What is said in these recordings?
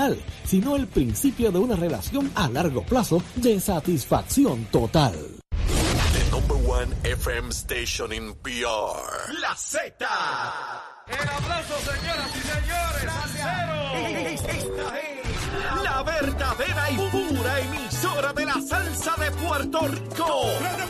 final, sino el principio de una relación a largo plazo de satisfacción total. The number one FM station in PR. La Z. El abrazo, señoras y señores. Esta es la verdadera y pura emisora de la salsa de Puerto Rico. ¡De Puerto Rico!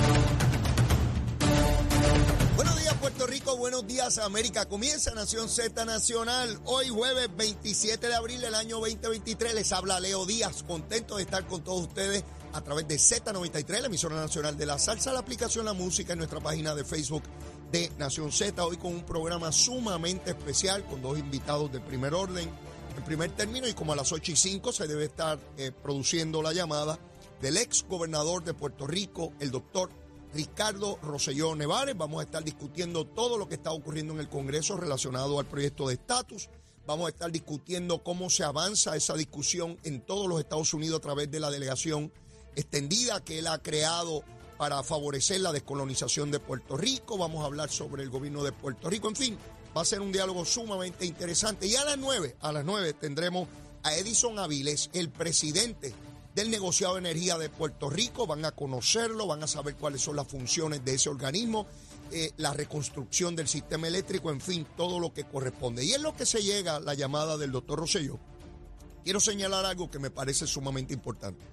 Buenos días Puerto Rico, buenos días América. Comienza Nación Z Nacional. Hoy jueves 27 de abril del año 2023 les habla Leo Díaz. Contento de estar con todos ustedes a través de Z93, la emisora nacional de la salsa, la aplicación La Música en nuestra página de Facebook de Nación Z. Hoy con un programa sumamente especial con dos invitados de primer orden, en primer término y como a las 8 y 5 se debe estar eh, produciendo la llamada del ex gobernador de Puerto Rico, el doctor Ricardo Rosselló Nevares. Vamos a estar discutiendo todo lo que está ocurriendo en el Congreso relacionado al proyecto de estatus. Vamos a estar discutiendo cómo se avanza esa discusión en todos los Estados Unidos a través de la delegación extendida que él ha creado para favorecer la descolonización de Puerto Rico. Vamos a hablar sobre el gobierno de Puerto Rico. En fin, va a ser un diálogo sumamente interesante. Y a las nueve, a las nueve tendremos a Edison Avilés, el presidente del negociado de energía de Puerto Rico. Van a conocerlo, van a saber cuáles son las funciones de ese organismo, eh, la reconstrucción del sistema eléctrico, en fin, todo lo que corresponde. Y es lo que se llega la llamada del doctor Rosselló. Quiero señalar algo que me parece sumamente importante.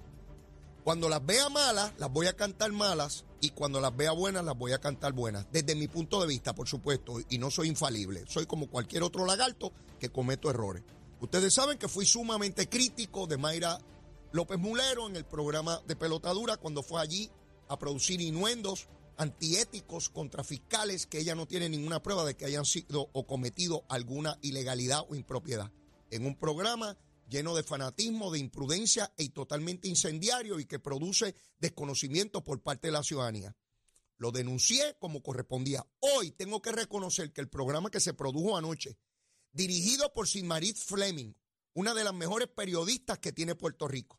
Cuando las vea malas, las voy a cantar malas y cuando las vea buenas, las voy a cantar buenas. Desde mi punto de vista, por supuesto, y no soy infalible. Soy como cualquier otro lagarto que cometo errores. Ustedes saben que fui sumamente crítico de Mayra López Mulero en el programa de pelotadura cuando fue allí a producir inuendos antiéticos contra fiscales que ella no tiene ninguna prueba de que hayan sido o cometido alguna ilegalidad o impropiedad. En un programa lleno de fanatismo, de imprudencia y totalmente incendiario y que produce desconocimiento por parte de la ciudadanía. Lo denuncié como correspondía. Hoy tengo que reconocer que el programa que se produjo anoche, dirigido por Sinmarit Fleming, una de las mejores periodistas que tiene Puerto Rico,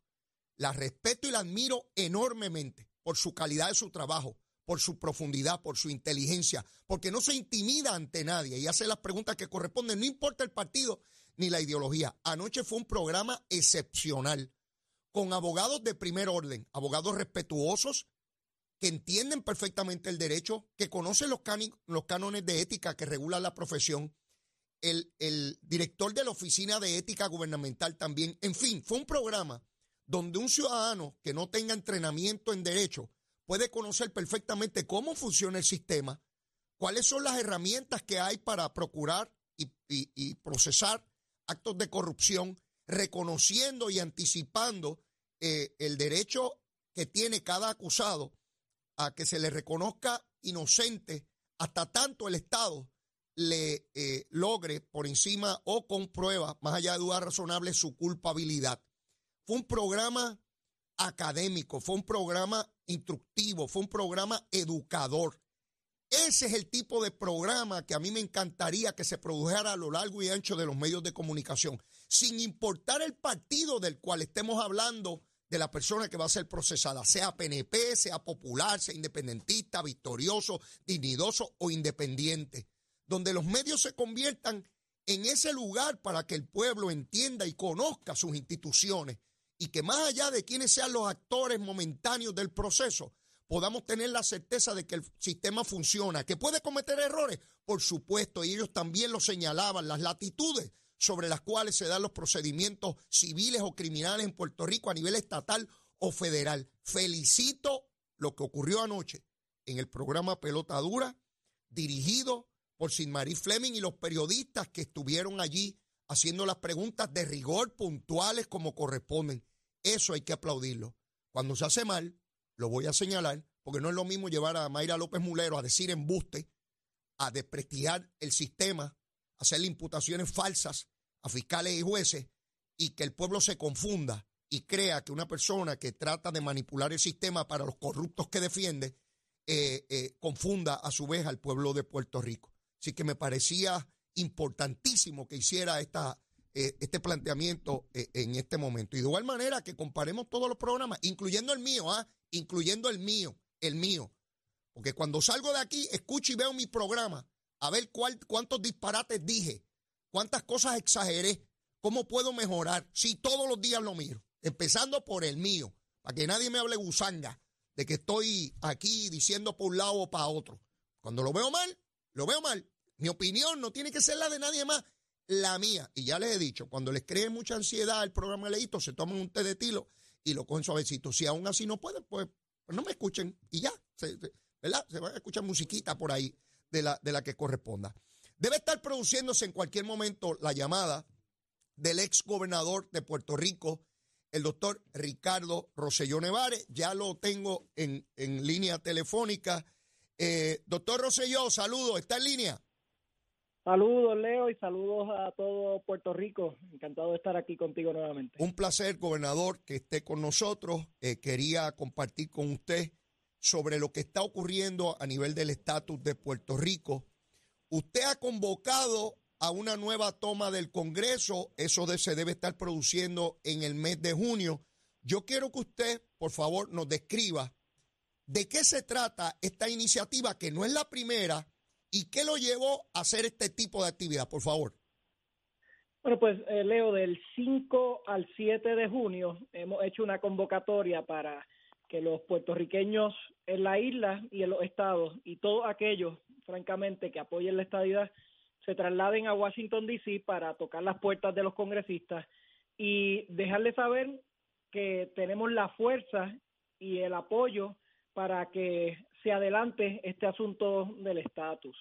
la respeto y la admiro enormemente por su calidad de su trabajo, por su profundidad, por su inteligencia, porque no se intimida ante nadie y hace las preguntas que corresponden, no importa el partido ni la ideología. Anoche fue un programa excepcional, con abogados de primer orden, abogados respetuosos, que entienden perfectamente el derecho, que conocen los, los cánones de ética que regulan la profesión, el, el director de la Oficina de Ética Gubernamental también. En fin, fue un programa donde un ciudadano que no tenga entrenamiento en derecho puede conocer perfectamente cómo funciona el sistema, cuáles son las herramientas que hay para procurar y, procesar actos de corrupción, reconociendo y anticipando eh, el derecho que tiene cada acusado a que se le reconozca inocente hasta tanto el Estado le eh, logre por encima o con pruebas, más allá de dudas razonables, su culpabilidad. Fue un programa académico, fue un programa instructivo, fue un programa educador. Ese es el tipo de programa que a mí me encantaría que se produjera a lo largo y ancho de los medios de comunicación, sin importar el partido del cual estemos hablando de la persona que va a ser procesada, sea PNP, sea popular, sea independentista, victorioso, dignidoso o independiente, donde los medios se conviertan en ese lugar para que el pueblo entienda y conozca sus instituciones y que más allá de quienes sean los actores momentáneos del proceso, podamos tener la certeza de que el sistema funciona, que puede cometer errores, por supuesto, y ellos también lo señalaban, las latitudes sobre las cuales se dan los procedimientos civiles o criminales en Puerto Rico a nivel estatal o federal. Felicito lo que ocurrió anoche en el programa Pelota Dura, dirigido por Sinmarí Fleming y los periodistas que estuvieron allí haciendo las preguntas de rigor puntuales como corresponden. Eso hay que aplaudirlo. Cuando se hace mal, lo voy a señalar, porque no es lo mismo llevar a Mayra López Mulero a decir embuste, a desprestigiar el sistema, a hacerle imputaciones falsas a fiscales y jueces y que el pueblo se confunda y crea que una persona que trata de manipular el sistema para los corruptos que defiende, eh, eh, confunda a su vez al pueblo de Puerto Rico. Así que me parecía importantísimo que hiciera esta, eh, este planteamiento en este momento. Y de igual manera que comparemos todos los programas, incluyendo el mío, ¿ah? incluyendo el mío, el mío. Porque cuando salgo de aquí, escucho y veo mi programa, a ver cuál, cuántos disparates dije, cuántas cosas exageré, cómo puedo mejorar. Si todos los días lo miro, empezando por el mío, para que nadie me hable gusanga de que estoy aquí diciendo por un lado o para otro. Cuando lo veo mal, lo veo mal. Mi opinión no tiene que ser la de nadie más, la mía. Y ya les he dicho, cuando les cree mucha ansiedad el programa Leíto, se toman un té de tilo y lo cogen suavecito. Si aún así no pueden, pues, pues no me escuchen y ya, ¿verdad? Se van a escuchar musiquita por ahí de la, de la que corresponda. Debe estar produciéndose en cualquier momento la llamada del ex gobernador de Puerto Rico, el doctor Ricardo Rosselló Nevares. Ya lo tengo en, línea telefónica. Eh, doctor Rosselló, saludos, ¿está en línea? Saludos, Leo, y saludos a todo Puerto Rico. Encantado de estar aquí contigo nuevamente. Un placer, gobernador, que esté con nosotros. Eh, quería compartir con usted sobre lo que está ocurriendo a nivel del estatus de Puerto Rico. Usted ha convocado a una nueva toma del Congreso, eso se debe estar produciendo en el mes de junio. Yo quiero que usted, por favor, nos describa de qué se trata esta iniciativa, que no es la primera, y qué lo llevó a hacer este tipo de actividad, por favor. Bueno, pues eh, Leo, del 5 al 7 de junio hemos hecho una convocatoria para que los puertorriqueños en la isla y en los estados y todos aquellos, francamente, que apoyen la estadidad, se trasladen a Washington, D.C. para tocar las puertas de los congresistas y dejarles saber que tenemos la fuerza y el apoyo para que se adelante este asunto del estatus.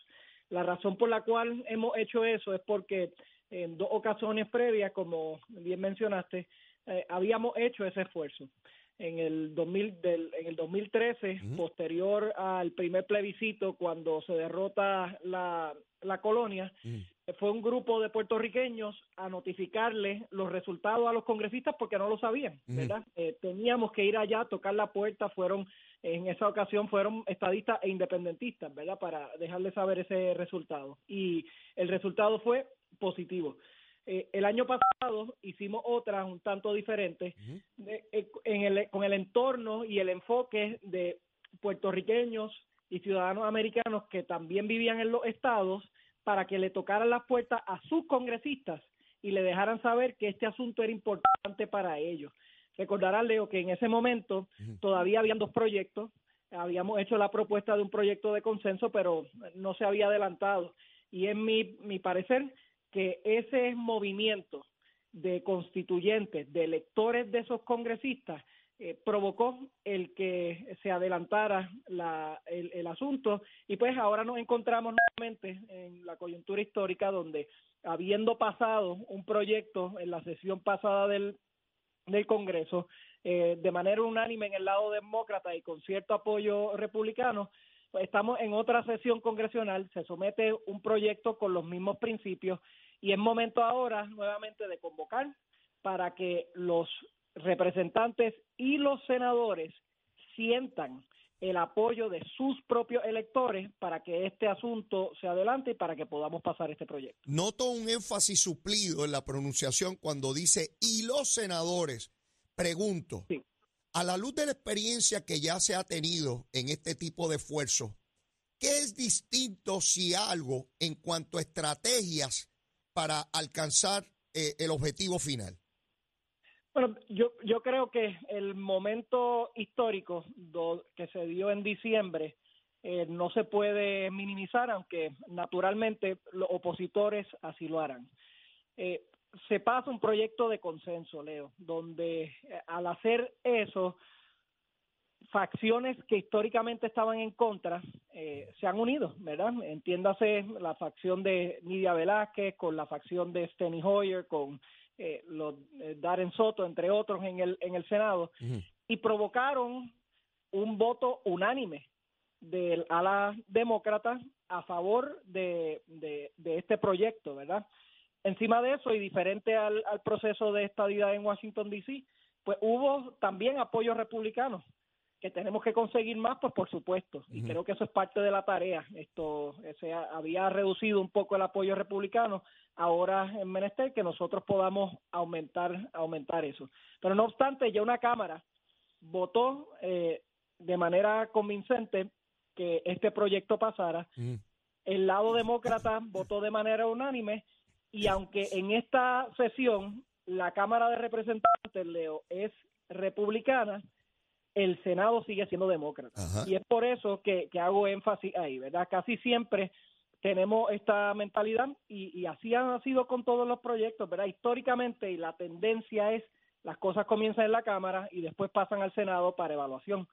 La razón por la cual hemos hecho eso es porque en dos ocasiones previas, como bien mencionaste, eh, habíamos hecho ese esfuerzo. En el 2000 del, en el 2013 posterior al primer plebiscito cuando se derrota la, la colonia fue un grupo de puertorriqueños a notificarle los resultados a los congresistas porque no lo sabían verdad eh, teníamos que ir allá a tocar la puerta fueron en esa ocasión fueron estadistas e independentistas verdad para dejarles saber ese resultado. Y el resultado fue positivo. Eh, el año pasado hicimos otra un tanto diferente eh, en el, con el entorno y el enfoque de puertorriqueños y ciudadanos americanos que también vivían en los estados para que le tocaran las puertas a sus congresistas y le dejaran saber que este asunto era importante para ellos. Recordarán, Leo, que en ese momento todavía habían dos proyectos. Habíamos hecho la propuesta de un proyecto de consenso, pero no se había adelantado. Y en mi, mi parecer, que ese movimiento de constituyentes, de electores de esos congresistas, eh, provocó el que se adelantara la, el, asunto. Y pues ahora nos encontramos nuevamente en la coyuntura histórica donde habiendo pasado un proyecto en la sesión pasada del, del Congreso eh, de manera unánime en el lado demócrata y con cierto apoyo republicano, pues estamos en otra sesión congresional, se somete un proyecto con los mismos principios y es momento ahora nuevamente de convocar para que los representantes y los senadores sientan el apoyo de sus propios electores para que este asunto se adelante y para que podamos pasar este proyecto. Noto un énfasis suplido en la pronunciación cuando dice y los senadores. Pregunto, a la luz de la experiencia que ya se ha tenido en este tipo de esfuerzos, ¿qué es distinto si algo en cuanto a estrategias para alcanzar eh, el objetivo final? Bueno, yo, yo creo que el momento histórico que se dio en diciembre eh, no se puede minimizar, aunque naturalmente los opositores así lo harán. Eh, se pasa un proyecto de consenso, Leo, donde eh, al hacer eso, facciones que históricamente estaban en contra se han unido, ¿verdad? Entiéndase la facción de Nidia Velázquez con la facción de Steny Hoyer, con eh, los eh, Darren Soto, entre otros, en el, en el Senado, y provocaron un voto unánime del ala demócrata a favor de, de, este proyecto, ¿verdad? encima de eso y diferente al, al proceso de estadidad en Washington, D.C., pues hubo también apoyo republicano que tenemos que conseguir más, pues por supuesto, y creo que eso es parte de la tarea. Esto se había reducido un poco el apoyo republicano, ahora en menester que nosotros podamos aumentar aumentar eso. Pero no obstante, ya una cámara votó eh, de manera convincente que este proyecto pasara. El lado demócrata votó de manera unánime y aunque en esta sesión la Cámara de Representantes, Leo, es republicana, el Senado sigue siendo demócrata. Y es por eso que, hago énfasis ahí, ¿verdad? Casi siempre tenemos esta mentalidad y, y así han sido con todos los proyectos, ¿verdad? Históricamente y la tendencia es las cosas comienzan en la Cámara y después pasan al Senado para evaluación.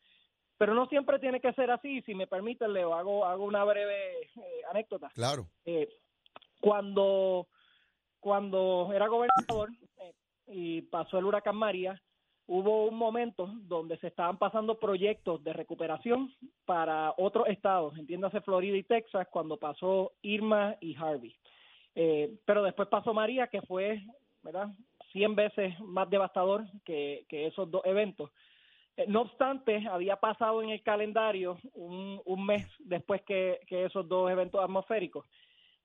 Pero no siempre tiene que ser así. Si me permiten, Leo, hago, hago una breve eh, anécdota. Claro. Eh, cuando, cuando era gobernador eh, y pasó el huracán María, hubo un momento donde se estaban pasando proyectos de recuperación para otros estados, entiéndase Florida y Texas, cuando pasó Irma y Harvey. Eh, pero después pasó María, que fue, ¿verdad?, 100 veces más devastador que, esos dos eventos. Eh, no obstante, había pasado en el calendario un, mes después que, que esos dos eventos atmosféricos.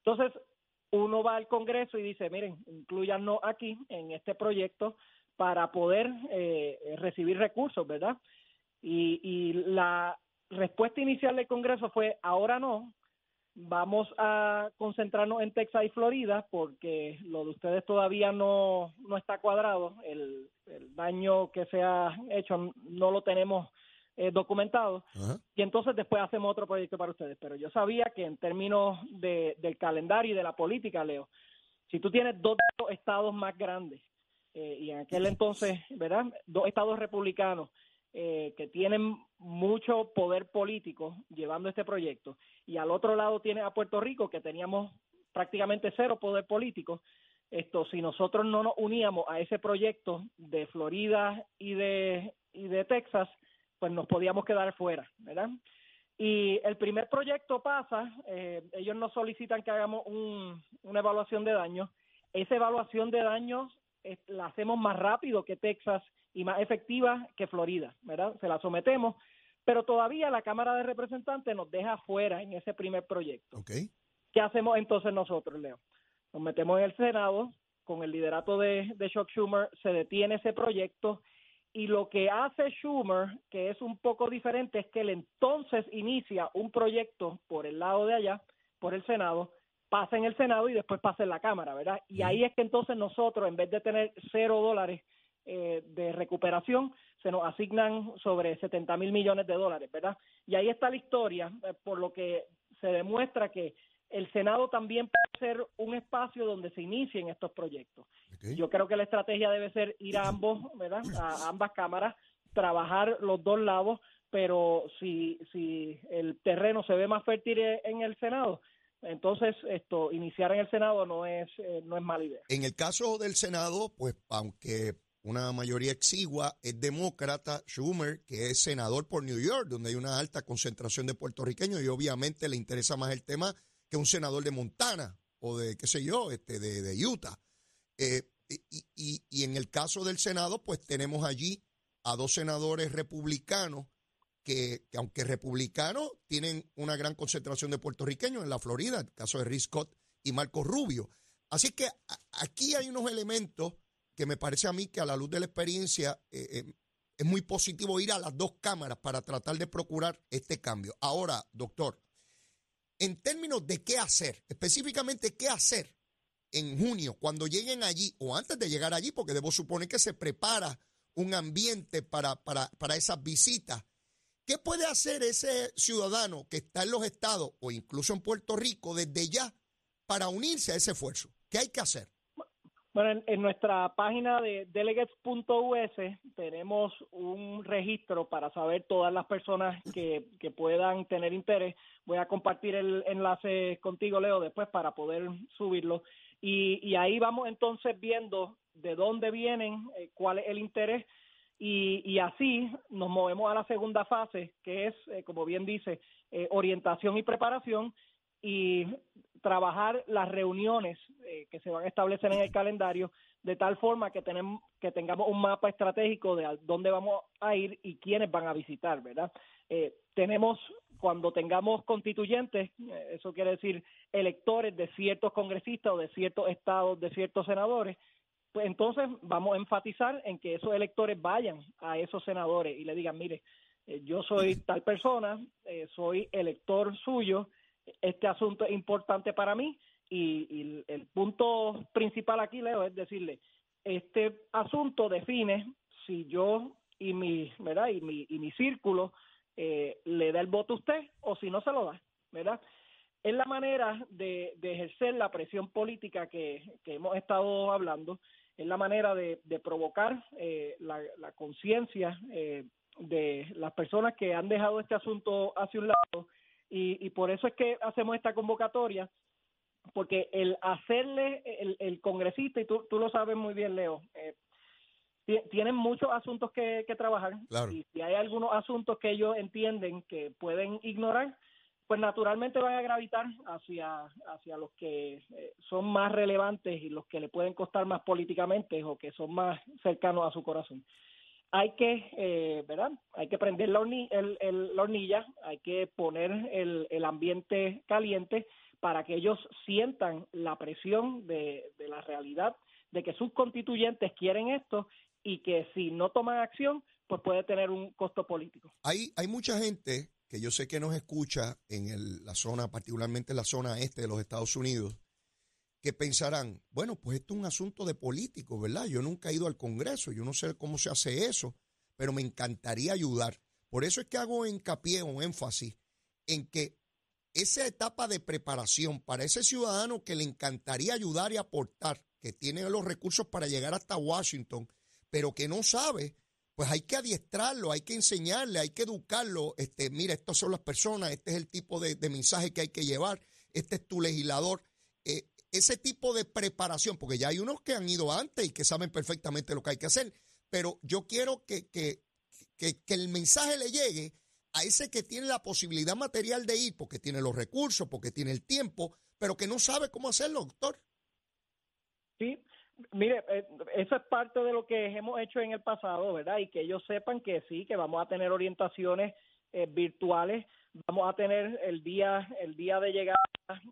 Entonces, uno va al Congreso y dice, miren, incluyanos aquí en este proyecto para poder eh, recibir recursos, ¿verdad? Y, la respuesta inicial del Congreso fue, ahora no, vamos a concentrarnos en Texas y Florida porque lo de ustedes todavía no, no está cuadrado, el, daño que se ha hecho no lo tenemos eh, documentado y entonces después hacemos otro proyecto para ustedes. Pero yo sabía que en términos de, del calendario y de la política, Leo, si tú tienes dos estados más grandes eh, y en aquel entonces, ¿verdad? Dos estados republicanos eh, que tienen mucho poder político llevando este proyecto y al otro lado tiene a Puerto Rico que teníamos prácticamente cero poder político. Esto, si nosotros no nos uníamos a ese proyecto de Florida y de, y de Texas, pues nos podíamos quedar fuera, ¿verdad? Y el primer proyecto pasa, eh, ellos nos solicitan que hagamos un, una evaluación de daños. Esa evaluación de daños la hacemos más rápido que Texas y más efectiva que Florida, ¿verdad? Se la sometemos, pero todavía la Cámara de Representantes nos deja fuera en ese primer proyecto. Okay. ¿Qué hacemos entonces nosotros, Leo? Nos metemos en el Senado, con el liderato de, de Chuck Schumer, se detiene ese proyecto y lo que hace Schumer, que es un poco diferente, es que él entonces inicia un proyecto por el lado de allá, por el Senado, pasa en el Senado y después pasa en la Cámara, ¿verdad? Y ahí es que entonces nosotros, en vez de tener cero dólares eh, de recuperación, se nos asignan sobre 70 mil millones de dólares, ¿verdad? Y ahí está la historia, eh, por lo que se demuestra que el Senado también puede ser un espacio donde se inicien estos proyectos. Yo creo que la estrategia debe ser ir a ambos, ¿verdad? A ambas cámaras, trabajar los dos lados, pero si, si el terreno se ve más fértil en el Senado, entonces, esto, iniciar en el Senado no es, eh, no es mala idea. En el caso del Senado, pues aunque una mayoría exigua es demócrata, Schumer, que es senador por New York, donde hay una alta concentración de puertorriqueños y obviamente le interesa más el tema que un senador de Montana o de, qué sé yo, este, de, de Utah. Eh, y, y, y en el caso del Senado, pues tenemos allí a dos senadores republicanos que, aunque republicanos, tienen una gran concentración de puertorriqueños en la Florida, el caso de Rick Scott y Marco Rubio. Así que aquí hay unos elementos que me parece a mí que a la luz de la experiencia eh, eh, es muy positivo ir a las dos cámaras para tratar de procurar este cambio. Ahora, doctor, en términos de qué hacer, específicamente qué hacer en junio, cuando lleguen allí o antes de llegar allí, porque debo suponer que se prepara un ambiente para, para, para esas visitas. ¿Qué puede hacer ese ciudadano que está en los estados o incluso en Puerto Rico desde ya para unirse a ese esfuerzo? ¿Qué hay que hacer? Bueno, en, nuestra página de delegates.us tenemos un registro para saber todas las personas que, puedan tener interés. Voy a compartir el enlace contigo, Leo, después para poder subirlo. Y, y ahí vamos entonces viendo de dónde vienen, eh, cuál es el interés y, así nos movemos a la segunda fase, que es, eh, como bien dice, eh, orientación y preparación. Y trabajar las reuniones eh, que se van a establecer en el calendario de tal forma que tenemos que tengamos un mapa estratégico de a dónde vamos a ir y quiénes van a visitar, ¿verdad? Tenemos cuando tengamos constituyentes, eso quiere decir electores de ciertos congresistas o de ciertos estados, de ciertos senadores, pues entonces vamos a enfatizar en que esos electores vayan a esos senadores y le digan, mire, eh, yo soy tal persona, eh, soy elector suyo, este asunto es importante para mí y, y el punto principal aquí, Leo, es decirle, este asunto define si yo y mi, ¿verdad? Y mi, y mi círculo eh, le da el voto a usted o si no se lo da, ¿verdad? Es la manera de, de ejercer la presión política que, que, hemos estado hablando, es la manera de, de provocar eh, la, la conciencia eh, de las personas que han dejado este asunto hacia un lado y, y por eso es que hacemos esta convocatoria porque el hacerle el, el congresista, y tú, tú lo sabes muy bien, Leo, eh, tienen muchos asuntos que, que trabajar Claro. y si hay algunos asuntos que ellos entienden que pueden ignorar, pues naturalmente van a gravitar hacia, hacia los que eh, son más relevantes y los que le pueden costar más políticamente o que son más cercanos a su corazón. Hay que, eh, ¿verdad? Hay que prender la, la hornilla, hay que poner el, el ambiente caliente para que ellos sientan la presión de, de la realidad de que sus constituyentes quieren esto y que si no toman acción, pues puede tener un costo político. Hay, hay mucha gente que yo sé que nos escucha en la zona, particularmente en la zona este de los Estados Unidos, que pensarán, bueno, pues esto es un asunto de políticos, ¿verdad? Yo nunca he ido al Congreso, yo no sé cómo se hace eso, pero me encantaría ayudar. Por eso es que hago hincapié o énfasis en que esa etapa de preparación para ese ciudadano que le encantaría ayudar y aportar, que tiene los recursos para llegar hasta Washington, pero que no sabe, pues hay que adiestrarlo, hay que enseñarle, hay que educarlo. Este, mira, estas son las personas, este es el tipo de, mensaje que hay que llevar, este es tu legislador. Eh, ese tipo de preparación, porque ya hay unos que han ido antes y que saben perfectamente lo que hay que hacer, pero yo quiero que, que, que, que el mensaje le llegue a ese que tiene la posibilidad material de ir, porque tiene los recursos, porque tiene el tiempo, pero que no sabe cómo hacerlo, doctor. Sí, mire, eh, eso es parte de lo que hemos hecho en el pasado, ¿verdad? Y que ellos sepan que sí, que vamos a tener orientaciones eh, virtuales, vamos a tener el día, el día de llegada,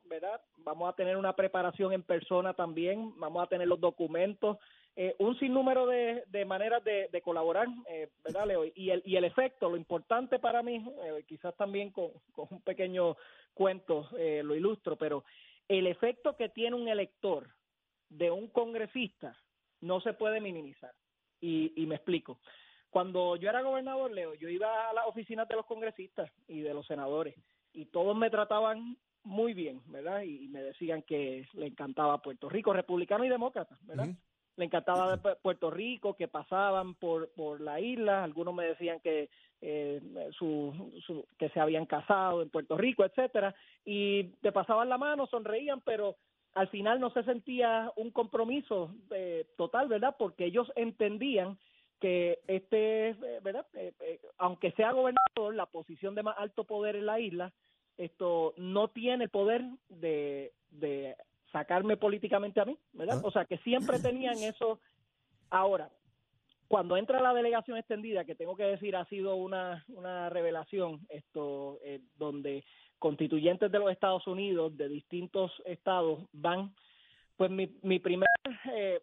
¿verdad? Vamos a tener una preparación en persona también, vamos a tener los documentos, eh, un sinnúmero de, de maneras de, de colaborar, eh, ¿verdad, Leo? Y el, y el efecto, lo importante para mí, eh, quizás también con, con un pequeño cuento lo ilustro, pero el efecto que tiene un elector de un congresista no se puede minimizar. Y, y me explico. Cuando yo era gobernador, Leo, yo iba a las oficinas de los congresistas y de los senadores y todos me trataban muy bien, ¿verdad? Y, y me decían que le encantaba Puerto Rico, republicano y demócrata, ¿verdad? Le encantaba de Puerto Rico, que pasaban por, por la isla, algunos me decían que eh, su, su- que se habían casado en Puerto Rico, etcétera, y te pasaban la mano, sonreían, pero al final no se sentía un compromiso eh, total, ¿verdad? Porque ellos entendían que este, eh, ¿verdad? Eh, eh, aunque sea gobernador, la posición de más alto poder en la isla, esto no tiene el poder de, de sacarme políticamente a mí, ¿verdad? Ah. O sea, que siempre tenían eso. Ahora, cuando entra la delegación extendida, que tengo que decir ha sido una, una revelación, esto eh, donde constituyentes de los Estados Unidos, de distintos estados, van, pues mi, mi primer, eh,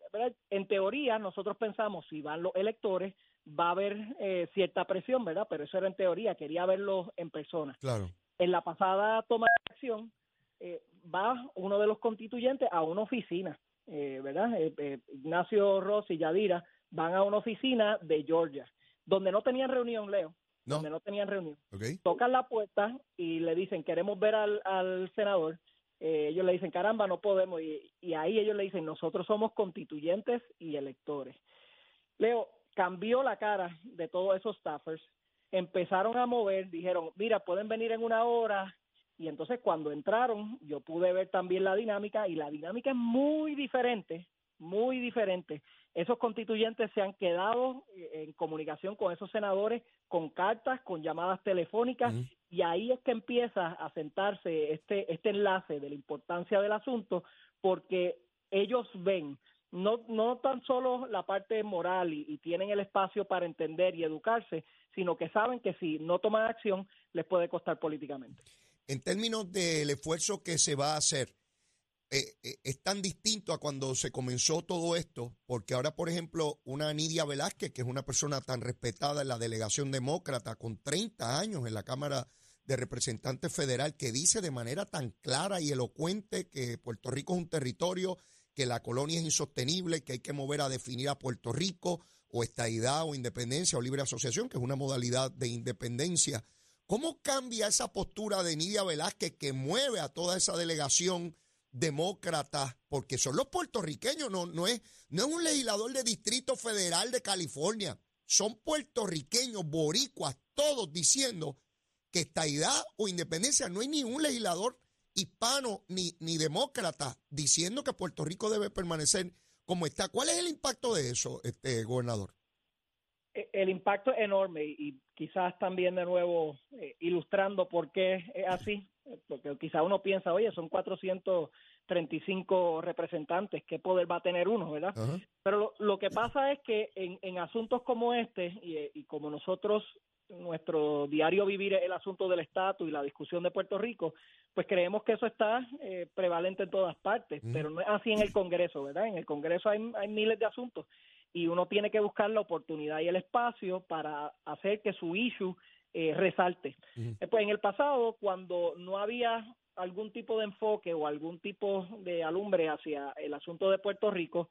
en teoría nosotros pensamos, si van los electores, va a haber eh, cierta presión, ¿verdad? Pero eso era en teoría, quería verlos en persona. Claro. En la pasada toma de acción, eh, va uno de los constituyentes a una oficina, eh, ¿verdad? Eh, eh, Ignacio Ross y Yadira van a una oficina de Georgia, donde no tenían reunión, Leo, No. donde no tenían reunión. Tocan la puerta y le dicen, queremos ver al, al senador. Eh, ellos le dicen, caramba, no podemos. Y, y ahí ellos le dicen, nosotros somos constituyentes y electores. Leo, cambió la cara de todos esos staffers, empezaron a mover, dijeron, mira, pueden venir en una hora. Y entonces cuando entraron, yo pude ver también la dinámica y la dinámica es muy diferente, muy diferente esos constituyentes se han quedado eh, en comunicación con esos senadores con cartas, con llamadas telefónicas, y ahí es que empieza a sentarse este, este enlace de la importancia del asunto, porque ellos ven no, no tan solo la parte moral y, tienen el espacio para entender y educarse, sino que saben que si no toman acción les puede costar políticamente. En términos del esfuerzo que se va a hacer, eh, eh, es tan distinto a cuando se comenzó todo esto, porque ahora, por ejemplo, una Nidia Velázquez, que es una persona tan respetada en la delegación demócrata, con 30 años en la Cámara de Representantes Federal, que dice de manera tan clara y elocuente que Puerto Rico es un territorio, que la colonia es insostenible, que hay que mover a definir a Puerto Rico o estadidad o independencia o libre asociación, que es una modalidad de independencia. ¿Cómo cambia esa postura de Nidia Velázquez que mueve a toda esa delegación? Demócratas, porque son los puertorriqueños, no, no, es, no es un legislador de Distrito Federal de California, son puertorriqueños, boricuas, todos diciendo que estaidad o independencia, no hay ni un legislador hispano ni, ni demócrata diciendo que Puerto Rico debe permanecer como está. ¿Cuál es el impacto de eso, este gobernador? E, el impacto es enorme y quizás también de nuevo eh, ilustrando por qué es así porque quizá uno piensa, oye, son 435 representantes, ¿qué poder va a tener uno, verdad? Pero lo, que pasa es que en, en asuntos como este, y, como nosotros, nuestro diario vivir el asunto del estatus y la discusión de Puerto Rico, pues creemos que eso está eh, prevalente en todas partes, pero no es así en el Congreso, ¿verdad? En el Congreso hay, hay miles de asuntos y uno tiene que buscar la oportunidad y el espacio para hacer que su issue eh, resalte. Eh, pues en el pasado, cuando no había algún tipo de enfoque o algún tipo de alumbre hacia el asunto de Puerto Rico,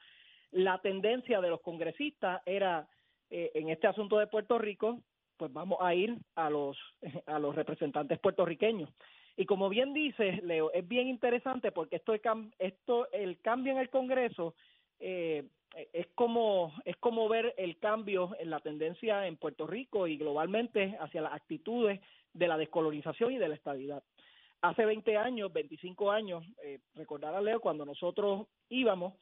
la tendencia de los congresistas era, eh, en este asunto de Puerto Rico, pues vamos a ir a los, a los representantes puertorriqueños. Y como bien dice Leo, es bien interesante porque esto, esto el cambio en el Congreso eh, es como es como ver el cambio en la tendencia en Puerto Rico y globalmente hacia las actitudes de la descolonización y de la estabilidad. Hace 20 años, 25 años, eh, recordar a Leo cuando nosotros íbamos,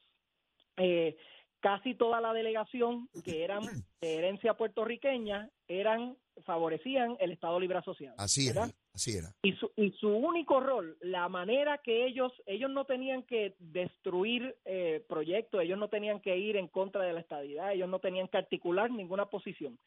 eh, casi toda la delegación que eran de herencia puertorriqueña eran favorecían el Estado Libre Asociado. Así era, así era. Y su, y su único rol, la manera que ellos, ellos no tenían que destruir eh, proyectos, ellos no tenían que ir en contra de la estadidad, ellos no tenían que articular ninguna posición.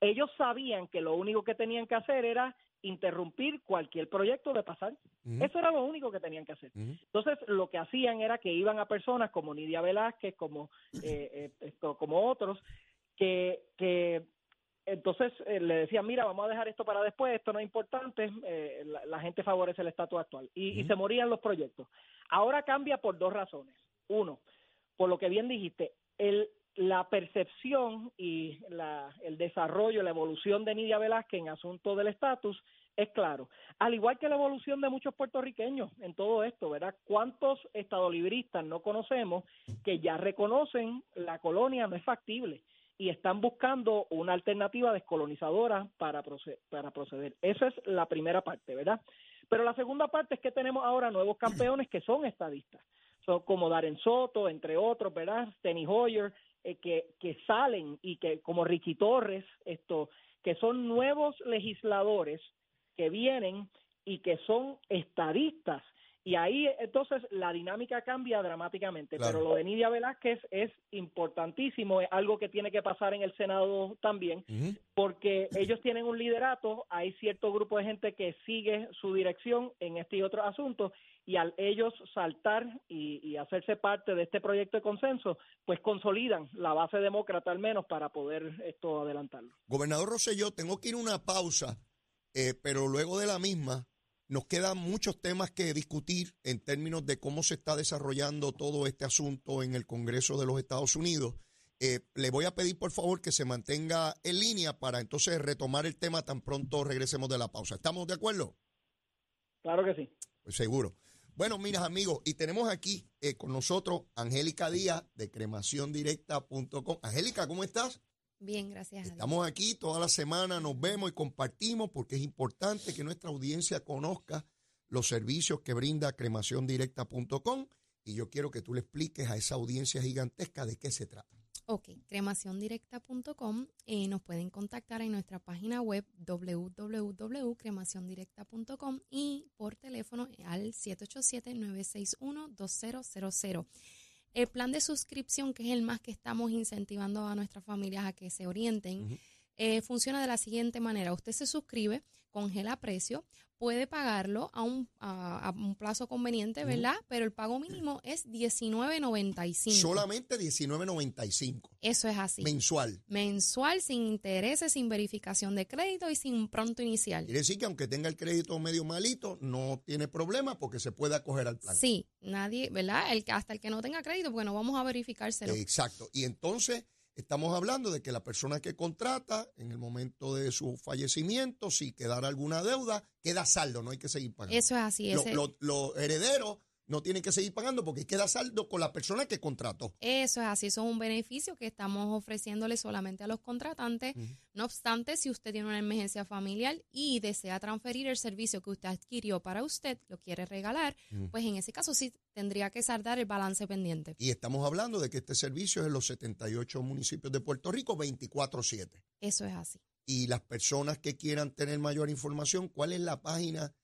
Ellos sabían que lo único que tenían que hacer era interrumpir cualquier proyecto de pasar. Eso era lo único que tenían que hacer. Entonces, lo que hacían era que iban a personas como Nidia Velázquez, como, eh, eh, esto, como otros, que, que entonces eh, le decían, mira, vamos a dejar esto para después, esto no es importante, la, gente favorece el estatus actual. Y, y, se morían los proyectos. Ahora cambia por dos razones. Uno, por lo que bien dijiste, el, la percepción y la, el desarrollo, la evolución de Nidia Velázquez en asunto del estatus es claro. Al igual que la evolución de muchos puertorriqueños en todo esto, ¿verdad? ¿Cuántos estadolibristas no conocemos que ya reconocen la colonia no es factible y están buscando una alternativa descolonizadora para, para proceder? Esa es la primera parte, ¿verdad? Pero la segunda parte es que tenemos ahora nuevos campeones que son estadistas. Son como Darren Soto, entre otros, ¿verdad? Steny Hoyer, eh, que, que salen y que, como Ricky Torres, esto, que son nuevos legisladores que vienen y que son estadistas. Y ahí entonces la dinámica cambia dramáticamente, pero lo de Nidia Velázquez es importantísimo, es algo que tiene que pasar en el Senado también, porque ellos tienen un liderato, hay cierto grupo de gente que sigue su dirección en este y otro asunto, y al ellos saltar y, hacerse parte de este proyecto de consenso, pues consolidan la base demócrata al menos para poder esto adelantarlo. Gobernador Rosselló, tengo que ir a una pausa, eh, pero luego de la misma nos quedan muchos temas que discutir en términos de cómo se está desarrollando todo este asunto en el Congreso de los Estados Unidos. Eh, le voy a pedir por favor que se mantenga en línea para entonces retomar el tema tan pronto regresemos de la pausa. ¿Estamos de acuerdo? Claro que sí. Pues seguro. Bueno, mira amigos, y tenemos aquí eh, con nosotros Angélica Díaz de cremaciondirecta.com. Angélica, ¿cómo estás? Bien, gracias. Estamos aquí toda la semana, nos vemos y compartimos porque es importante que nuestra audiencia conozca los servicios que brinda cremaciondirecta.com y yo quiero que tú le expliques a esa audiencia gigantesca de qué se trata. Ok, cremaciondirecta.com. Eh, nos pueden contactar en nuestra página web www.cremaciondirecta.com y por teléfono al 787-961-2000. El plan de suscripción, que es el más que estamos incentivando a nuestras familias a que se orienten, eh, funciona de la siguiente manera. Usted se suscribe, congela precio, puede pagarlo a un, a, a un plazo conveniente, ¿verdad? Pero el pago mínimo es 19.95. Solamente 19.95 Eso es así. mensual. Mensual, sin intereses, sin verificación de crédito y sin pronto inicial. Quiere decir que aunque tenga el crédito medio malito, no tiene problema porque se puede acoger al plan. Sí, nadie, ¿verdad? El, hasta el que no tenga crédito, porque no vamos a verificárselo. Exacto. Y entonces estamos hablando de que la persona que contrata en el momento de su fallecimiento, si quedara alguna deuda, queda saldo, no hay que seguir pagando. Eso es así. Lo- ese- lo- Los herederos no tienen que seguir pagando porque queda saldo con la persona que contrató. Eso es así, eso es un beneficio que estamos ofreciéndole solamente a los contratantes. No obstante, si usted tiene una emergencia familiar y desea transferir el servicio que usted adquirió para usted, lo quiere regalar, pues en ese caso sí tendría que saldar el balance pendiente. Y estamos hablando de que este servicio es en los 78 municipios de Puerto Rico 24/7. Eso es así. Y las personas que quieran tener mayor información, ¿cuál es la página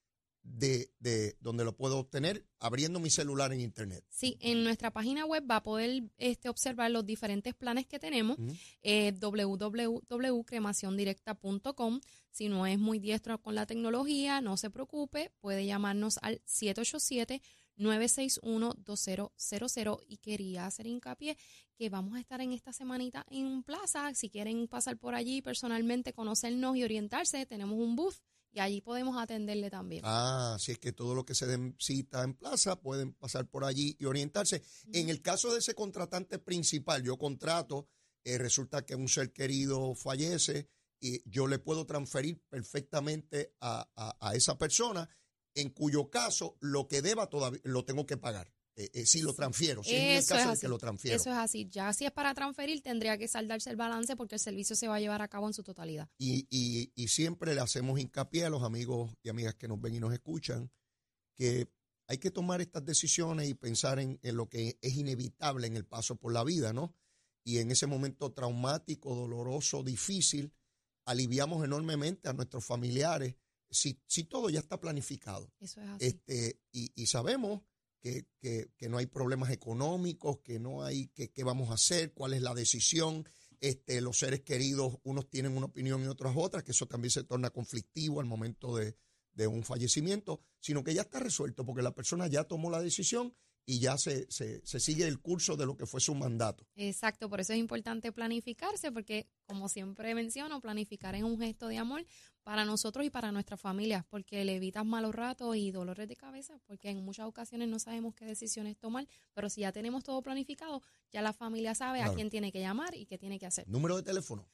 de, de donde lo puedo obtener? Abriendo mi celular en internet. Sí, en nuestra página web va a poder este, observar los diferentes planes que tenemos, Ujú. eh, www.cremaciondirecta.com. Si no es muy diestro con la tecnología, no se preocupe, puede llamarnos al 787-961-2000 y quería hacer hincapié que vamos a estar en esta semanita en Plaza. Si quieren pasar por allí personalmente, conocernos y orientarse, tenemos un booth y allí podemos atenderle también. Ah, si es que todo lo que se den cita en plaza pueden pasar por allí y orientarse. En el caso de ese contratante principal, yo contrato, eh, resulta que un ser querido fallece y yo le puedo transferir perfectamente a, a- a esa persona, en cuyo caso lo que deba todavía lo tengo que pagar. Eh, eh, si lo transfiero, si es en el caso es de que lo transfiero. Eso es así. Ya si es para transferir, tendría que saldarse el balance porque el servicio se va a llevar a cabo en su totalidad. Y, y- y siempre le hacemos hincapié a los amigos y amigas que nos ven y nos escuchan que hay que tomar estas decisiones y pensar en, en lo que es inevitable en el paso por la vida, ¿no? Y en ese momento traumático, doloroso, difícil, aliviamos enormemente a nuestros familiares si, si todo ya está planificado. Eso es así. Este, y, y sabemos que, que- que no hay problemas económicos, que no hay que qué vamos a hacer, cuál es la decisión. Este, los seres queridos, unos tienen una opinión y otros otras, que eso también se torna conflictivo al momento de, de un fallecimiento, sino que ya está resuelto porque la persona ya tomó la decisión y ya se, se, se sigue el curso de lo que fue su mandato. Exacto, por eso es importante planificarse porque, como siempre menciono, planificar es un gesto de amor para nosotros y para nuestras familias porque le evitas malos ratos y dolores de cabeza porque en muchas ocasiones no sabemos qué decisiones tomar, pero si ya tenemos todo planificado, ya la familia sabe Claro. a quién tiene que llamar y qué tiene que hacer. Número de teléfono.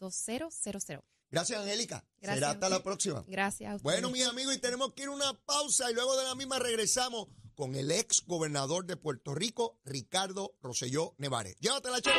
787-961-2000. Gracias, Angélica. Gracias Será hasta la próxima. Gracias a ustedes. Bueno, mis amigos, y tenemos que ir a una pausa y luego de la misma regresamos con el ex gobernador de Puerto Rico, Ricardo Rosselló Nevares. Llévatela, Chelo.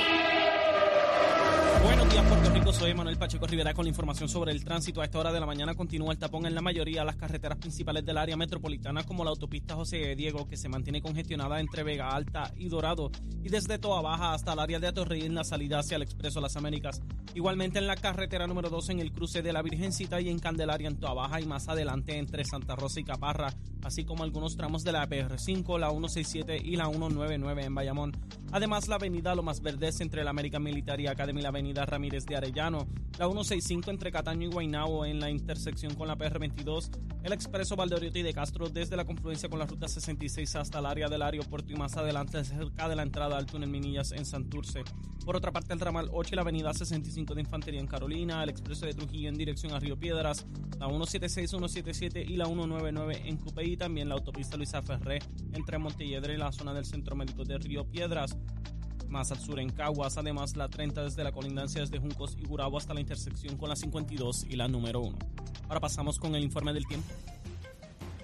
Buenos días, Puerto Rico. Soy Manuel Pacheco Rivera con la información sobre el tránsito. A esta hora de la mañana continúa el tapón en la mayoría de las carreteras principales del área metropolitana, como la autopista José Diego, que se mantiene congestionada entre Vega Alta y Dorado, y desde Toa Baja hasta el área de Atorrey en la salida hacia el Expreso Las Américas. Igualmente en la carretera número 2 en el cruce de la Virgencita y en Candelaria en Toa Baja y más adelante entre Santa Rosa y Caparra, así como algunos tramos de la PR5, la 167 y la 199 en Bayamón. Además, la avenida Lomas Verdes entre la American Military Academy y la avenida Ramírez de Arellano, la 165 entre Cataño y Guaynabo en la intersección con la PR22, el expreso Valdoriotti de Castro desde la confluencia con la ruta 66 hasta el área del aeropuerto y más adelante cerca de la entrada al túnel Minillas en Santurce. Por otra parte, el ramal 8 y la avenida 65 de Infantería en Carolina, el expreso de Trujillo en dirección a Río Piedras, la 176, 177 y la 199 en Cupey también la autopista Luisa Ferré entre Montelledre y la zona del Centro Médico de Río Piedras más al sur en Caguas, además la 30 desde la colindancia desde Juncos y Gurabo hasta la intersección con la 52 y la número 1. Ahora pasamos con el informe del tiempo.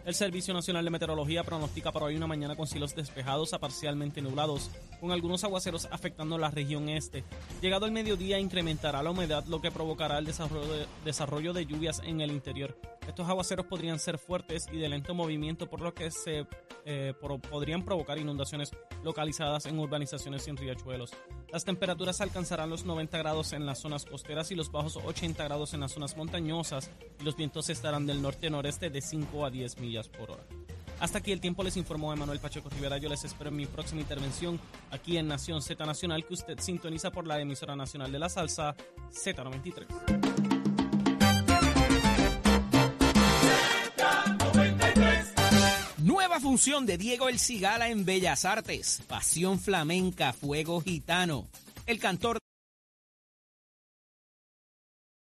El Servicio Nacional de Meteorología pronostica para hoy una mañana con cielos despejados a parcialmente nublados, con algunos aguaceros afectando la región este. Llegado el mediodía incrementará la humedad, lo que provocará el desarrollo de, desarrollo de lluvias en el interior. Estos aguaceros podrían ser fuertes y de lento movimiento, por lo que se eh, podrían provocar inundaciones localizadas en urbanizaciones sin riachuelos. Las temperaturas alcanzarán los 90 grados en las zonas costeras y los bajos 80 grados en las zonas montañosas y los vientos estarán del norte-noreste de 5 a 10 millas por hora. Hasta aquí el tiempo les informó Emanuel Pacheco Rivera. Yo les espero en mi próxima intervención aquí en Nación Z Nacional, que usted sintoniza por la emisora nacional de la salsa Z93. Función de Diego El Cigala en Bellas Artes. Pasión flamenca, fuego gitano. El cantor